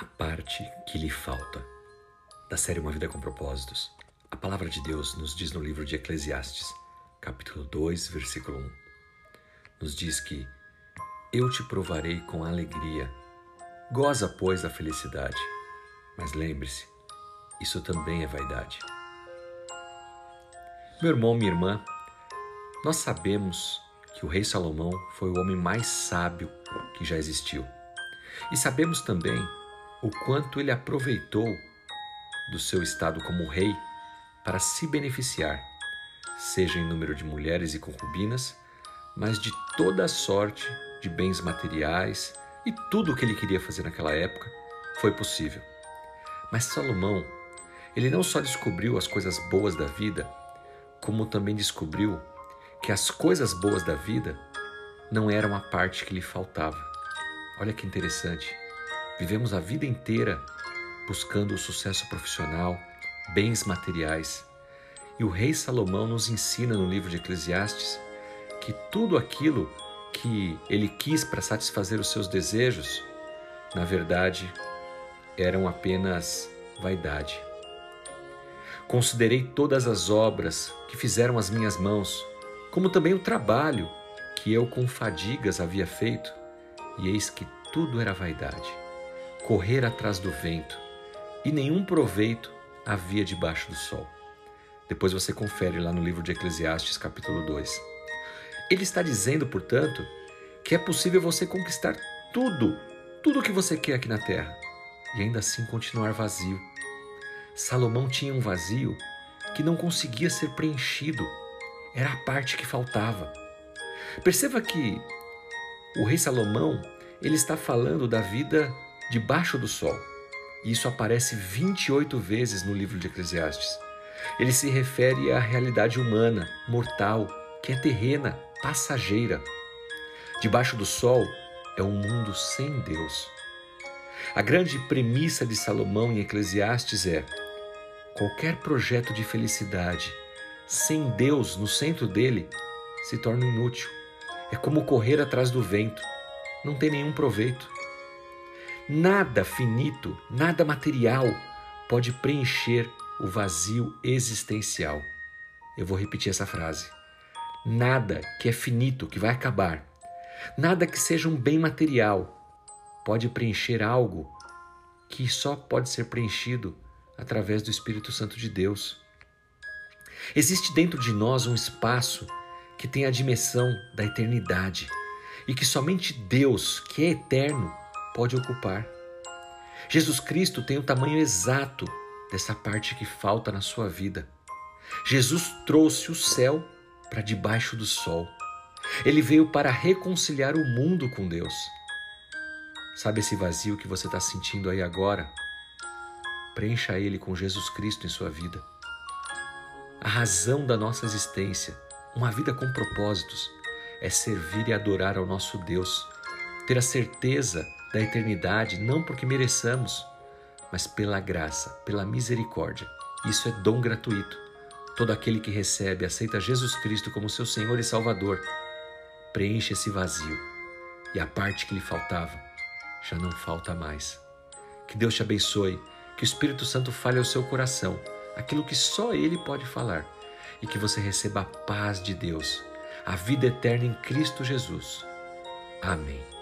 a parte que lhe falta. Da série Uma Vida com Propósitos, a palavra de Deus nos diz no livro de Eclesiastes, capítulo 2, versículo 1. Nos diz que eu te provarei com alegria. Goza, pois, a felicidade. Mas lembre-se, isso também é vaidade. Meu irmão, minha irmã, nós sabemos que o rei Salomão foi o homem mais sábio que já existiu. E sabemos também o quanto ele aproveitou do seu estado como rei para se beneficiar, seja em número de mulheres e concubinas, mas de toda sorte de bens materiais e tudo o que ele queria fazer naquela época foi possível. Mas Salomão, ele não só descobriu as coisas boas da vida, como também descobriu que as coisas boas da vida não eram a parte que lhe faltava. Olha que interessante. Vivemos a vida inteira buscando o sucesso profissional, bens materiais. E o rei Salomão nos ensina no livro de Eclesiastes que tudo aquilo que ele quis para satisfazer os seus desejos, na verdade, eram apenas vaidade. Considerei todas as obras que fizeram as minhas mãos, como também o trabalho que eu com fadigas havia feito, e eis que tudo era vaidade correr atrás do vento, e nenhum proveito havia debaixo do sol. Depois você confere lá no livro de Eclesiastes, capítulo 2. Ele está dizendo, portanto, que é possível você conquistar tudo, tudo o que você quer aqui na terra, e ainda assim continuar vazio. Salomão tinha um vazio que não conseguia ser preenchido, era a parte que faltava. Perceba que o rei Salomão, ele está falando da vida debaixo do sol. E isso aparece 28 vezes no livro de Eclesiastes. Ele se refere à realidade humana, mortal, que é terrena, passageira. Debaixo do sol é um mundo sem Deus. A grande premissa de Salomão em Eclesiastes é: qualquer projeto de felicidade sem Deus no centro dele se torna inútil. É como correr atrás do vento, não tem nenhum proveito. Nada finito, nada material pode preencher o vazio existencial. Eu vou repetir essa frase. Nada que é finito, que vai acabar, nada que seja um bem material pode preencher algo que só pode ser preenchido através do Espírito Santo de Deus. Existe dentro de nós um espaço que tem a dimensão da eternidade e que somente Deus, que é eterno, pode ocupar. Jesus Cristo tem o tamanho exato dessa parte que falta na sua vida. Jesus trouxe o céu para debaixo do sol. Ele veio para reconciliar o mundo com Deus. Sabe esse vazio que você está sentindo aí agora? Preencha ele com Jesus Cristo em sua vida. A razão da nossa existência, uma vida com propósitos, é servir e adorar ao nosso Deus, ter a certeza da eternidade não porque mereçamos, mas pela graça, pela misericórdia. Isso é dom gratuito. Todo aquele que recebe, aceita Jesus Cristo como seu Senhor e Salvador, preenche esse vazio e a parte que lhe faltava já não falta mais. Que Deus te abençoe, que o Espírito Santo fale ao seu coração aquilo que só Ele pode falar e que você receba a paz de Deus, a vida eterna em Cristo Jesus. Amém.